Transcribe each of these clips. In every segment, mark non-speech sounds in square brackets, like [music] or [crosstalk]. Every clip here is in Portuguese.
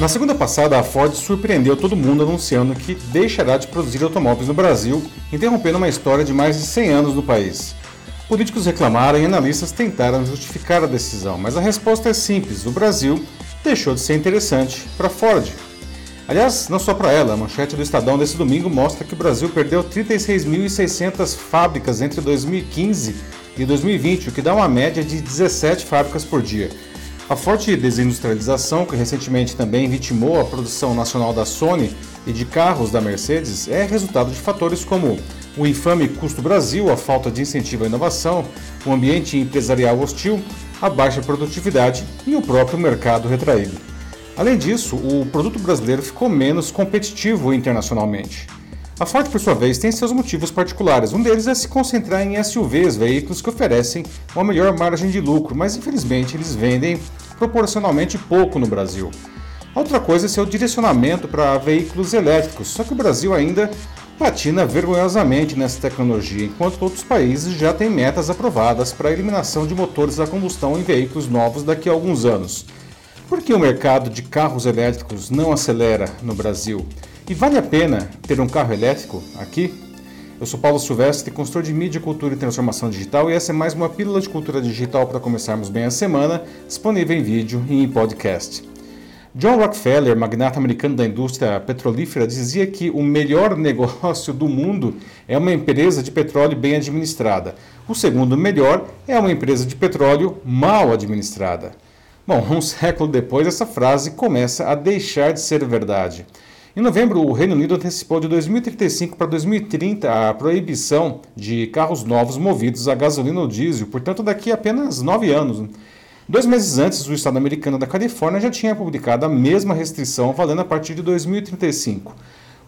Na segunda passada, a Ford surpreendeu todo mundo anunciando que deixará de produzir automóveis no Brasil, interrompendo uma história de mais de 100 anos no país. Políticos reclamaram e analistas tentaram justificar a decisão, mas a resposta é simples: o Brasil deixou de ser interessante para a Ford. Aliás, não só para ela, a manchete do Estadão desse domingo mostra que o Brasil perdeu 36.600 fábricas entre 2015 e 2020, o que dá uma média de 17 fábricas por dia. A forte desindustrialização, que recentemente também vitimou a produção nacional da Sony e de carros da Mercedes, é resultado de fatores como o infame custo Brasil, a falta de incentivo à inovação, o ambiente empresarial hostil, a baixa produtividade e o próprio mercado retraído. Além disso, o produto brasileiro ficou menos competitivo internacionalmente. A Ford, por sua vez, tem seus motivos particulares. Um deles é se concentrar em SUVs, veículos que oferecem uma melhor margem de lucro, mas infelizmente eles vendem proporcionalmente pouco no Brasil. Outra coisa é seu direcionamento para veículos elétricos, só que o Brasil ainda patina vergonhosamente nessa tecnologia, enquanto outros países já têm metas aprovadas para a eliminação de motores a combustão em veículos novos daqui a alguns anos. Por que o mercado de carros elétricos não acelera no Brasil? E vale a pena ter um carro elétrico aqui? Eu sou Paulo Silvestre, consultor de mídia, cultura e transformação digital, e essa é mais uma pílula de cultura digital para começarmos bem a semana, disponível em vídeo e em podcast. John Rockefeller, magnata americano da indústria petrolífera, dizia que o melhor [laughs] negócio do mundo é uma empresa de petróleo bem administrada. O segundo melhor é uma empresa de petróleo mal administrada. Bom, [laughs] um século depois, essa frase começa a deixar de ser verdade. Em novembro, o Reino Unido antecipou de 2035 para 2030 a proibição de carros novos movidos a gasolina ou diesel, portanto, daqui a apenas nove anos. Dois meses antes, o estado americano da Califórnia já tinha publicado a mesma restrição, valendo a partir de 2035.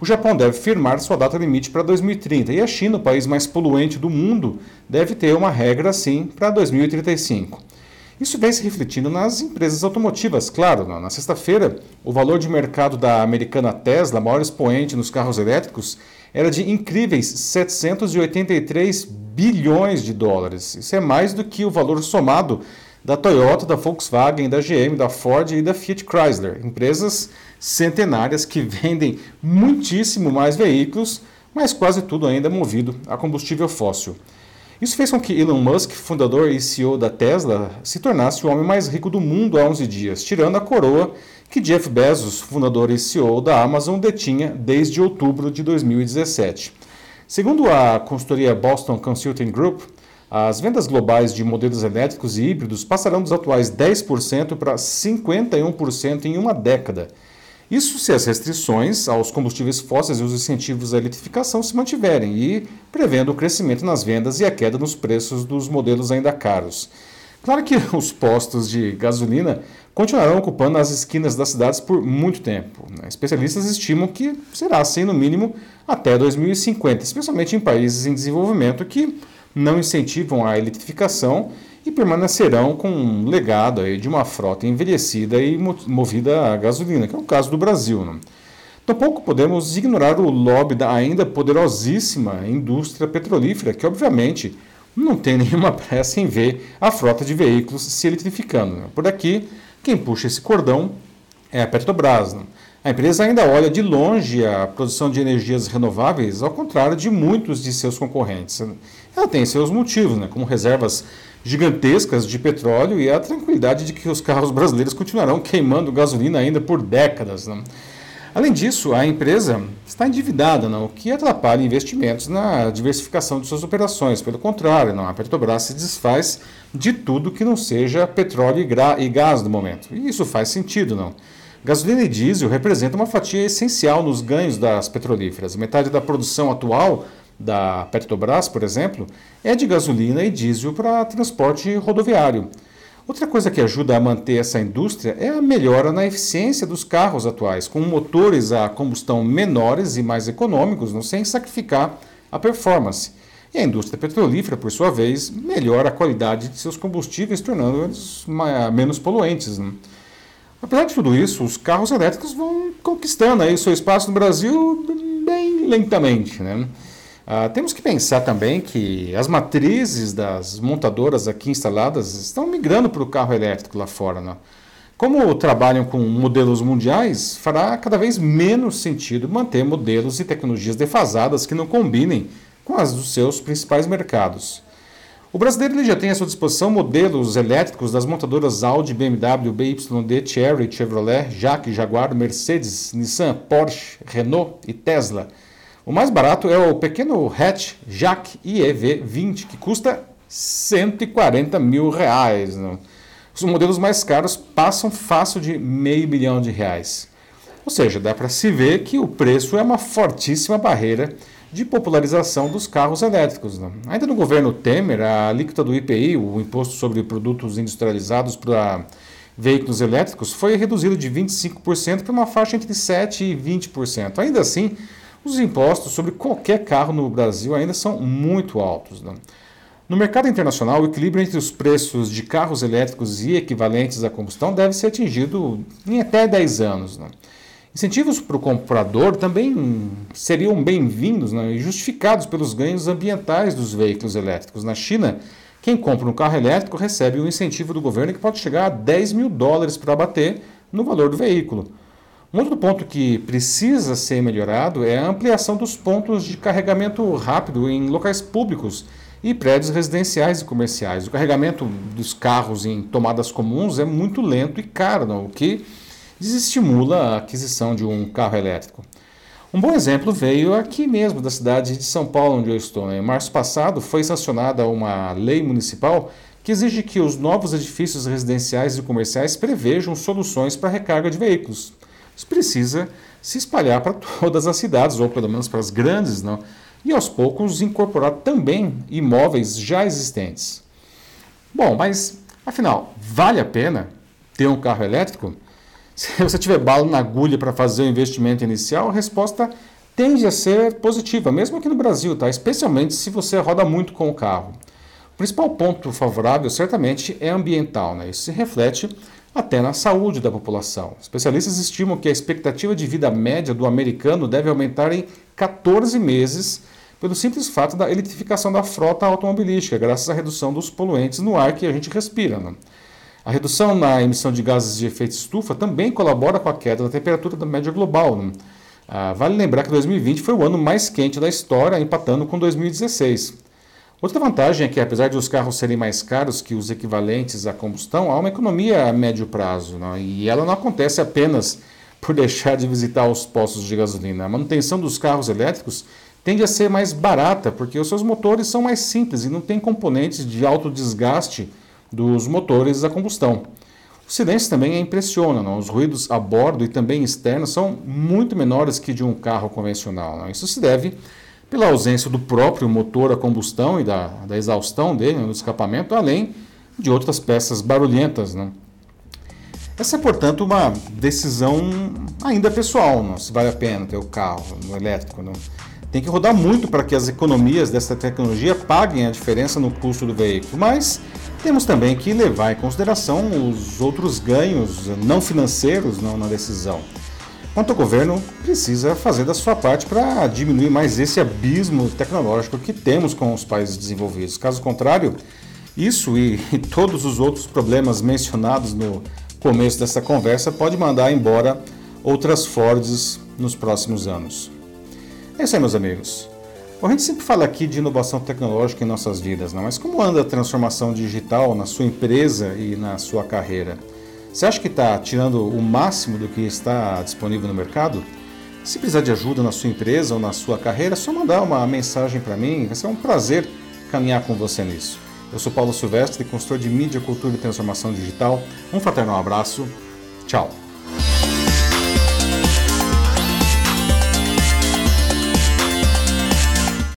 O Japão deve firmar sua data limite para 2030 e a China, o país mais poluente do mundo, deve ter uma regra assim para 2035. Isso vem se refletindo nas empresas automotivas, claro. Na sexta-feira, o valor de mercado da americana Tesla, maior expoente nos carros elétricos, era de incríveis 783 bilhões de dólares. Isso é mais do que o valor somado da Toyota, da Volkswagen, da GM, da Ford e da Fiat Chrysler, empresas centenárias que vendem muitíssimo mais veículos, mas quase tudo ainda movido a combustível fóssil. Isso fez com que Elon Musk, fundador e CEO da Tesla, se tornasse o homem mais rico do mundo há 11 dias, tirando a coroa que Jeff Bezos, fundador e CEO da Amazon, detinha desde outubro de 2017. Segundo a consultoria Boston Consulting Group, as vendas globais de modelos elétricos e híbridos passarão dos atuais 10% para 51% em uma década isso se as restrições aos combustíveis fósseis e os incentivos à eletrificação se mantiverem e prevendo o crescimento nas vendas e a queda nos preços dos modelos ainda caros. Claro que [laughs] os postos de gasolina continuarão ocupando as esquinas das cidades por muito tempo. Né? Especialistas estimam que será assim no mínimo até 2050, especialmente em países em desenvolvimento que não incentivam a eletrificação e permanecerão com um legado aí de uma frota envelhecida e movida a gasolina, que é o caso do Brasil. Né? Tampouco podemos ignorar o lobby da ainda poderosíssima indústria petrolífera, que obviamente não tem [laughs] nenhuma pressa em ver a frota de veículos se eletrificando. Né? Por aqui, quem puxa esse cordão é a Petrobras. Né? A empresa ainda olha de longe a produção de energias renováveis, ao contrário de muitos de seus concorrentes. Ela tem seus motivos, né? como reservas gigantescas de petróleo e a tranquilidade de que os carros brasileiros continuarão queimando gasolina ainda por décadas. Né? Além disso, a empresa está endividada, não? o que atrapalha investimentos na diversificação de suas operações. Pelo contrário, não? a Petrobras se desfaz de tudo que não seja petróleo e gás no momento. E isso faz sentido, não? Gasolina e diesel representam uma fatia essencial nos ganhos das petrolíferas. Metade da produção atual da Petrobras, por exemplo, é de gasolina e diesel para transporte rodoviário. Outra coisa que ajuda a manter essa indústria é a melhora na eficiência dos carros atuais, com motores a combustão menores e mais econômicos, não sem sacrificar a performance. E a indústria petrolífera, por sua vez, melhora a qualidade de seus combustíveis, tornando-os menos poluentes. Né? Apesar de tudo isso, os carros elétricos vão conquistando aí seu espaço no Brasil bem lentamente. Né? Ah, temos que pensar também que as matrizes das montadoras aqui instaladas estão migrando para o carro elétrico lá fora. Né? Como trabalham com modelos mundiais, fará cada vez menos sentido manter modelos e tecnologias defasadas que não combinem com as dos seus principais mercados. O brasileiro já tem à sua disposição modelos elétricos das montadoras Audi, BMW, BYD, Chery, Chevrolet, Jaque, Jaguar, Mercedes, Nissan, Porsche, Renault e Tesla. O mais barato é o pequeno hatch Jaque IEV 20, que custa 140 mil reais. Né? Os modelos mais caros passam fácil de meio milhão de reais. Ou seja, dá para se ver que o preço é uma fortíssima barreira de popularização dos carros elétricos. Né? Ainda no governo Temer, a alíquota do IPI, o Imposto sobre Produtos Industrializados para Veículos Elétricos, foi reduzida de 25% para uma faixa entre 7% e 20%. Ainda assim, os impostos sobre qualquer carro no Brasil ainda são muito altos. Né? No mercado internacional, o equilíbrio entre os preços de carros elétricos e equivalentes à combustão deve ser atingido em até 10 anos. Né? Incentivos para o comprador também seriam bem-vindos né, e justificados pelos ganhos ambientais dos veículos elétricos. Na China, quem compra um carro elétrico recebe um incentivo do governo que pode chegar a 10 mil dólares para abater no valor do veículo. Um outro ponto que precisa ser melhorado é a ampliação dos pontos de carregamento rápido em locais públicos e prédios residenciais e comerciais. O carregamento dos carros em tomadas comuns é muito lento e caro, não? o que desestimula a aquisição de um carro elétrico. Um bom exemplo veio aqui mesmo, da cidade de São Paulo, onde eu estou. Em março passado foi sancionada uma lei municipal que exige que os novos edifícios residenciais e comerciais prevejam soluções para recarga de veículos. Isso precisa se espalhar para todas as cidades, ou pelo menos para as grandes, não? e aos poucos incorporar também imóveis já existentes. Bom, mas afinal, vale a pena ter um carro elétrico? Se você tiver bala na agulha para fazer o investimento inicial, a resposta tende a ser positiva, mesmo aqui no Brasil, tá? especialmente se você roda muito com o carro. O principal ponto favorável, certamente, é ambiental. Né? Isso se reflete até na saúde da população. Especialistas estimam que a expectativa de vida média do americano deve aumentar em 14 meses pelo simples fato da eletrificação da frota automobilística, graças à redução dos poluentes no ar que a gente respira. Né? A redução na emissão de gases de efeito estufa também colabora com a queda da temperatura da média global. Né? Ah, vale lembrar que 2020 foi o ano mais quente da história, empatando com 2016. Outra vantagem é que, apesar de os carros serem mais caros que os equivalentes à combustão, há uma economia a médio prazo. Né? E ela não acontece apenas por deixar de visitar os postos de gasolina. A manutenção dos carros elétricos tende a ser mais barata, porque os seus motores são mais simples e não tem componentes de alto desgaste dos motores a combustão. O silêncio também impressiona, não? os ruídos a bordo e também externos são muito menores que de um carro convencional. Não? Isso se deve pela ausência do próprio motor a combustão e da, da exaustão dele no escapamento, além de outras peças barulhentas. Não? Essa é, portanto, uma decisão ainda pessoal, não? se vale a pena ter o carro elétrico. Não? Tem que rodar muito para que as economias dessa tecnologia paguem a diferença no custo do veículo, mas temos também que levar em consideração os outros ganhos não financeiros não, na decisão. Quanto ao governo, precisa fazer da sua parte para diminuir mais esse abismo tecnológico que temos com os países desenvolvidos. Caso contrário, isso e, e [laughs] todos os outros problemas mencionados no começo dessa conversa pode mandar embora outras Fords nos próximos anos. É isso aí, meus amigos. A gente sempre fala aqui de inovação tecnológica em nossas vidas, não? mas como anda a transformação digital na sua empresa e na sua carreira? Você acha que está tirando o máximo do que está disponível no mercado? Se precisar de ajuda na sua empresa ou na sua carreira, é só mandar uma mensagem para mim. Vai ser um prazer caminhar com você nisso. Eu sou Paulo Silvestre, consultor de mídia, cultura e transformação digital. Um fraternal abraço. Tchau.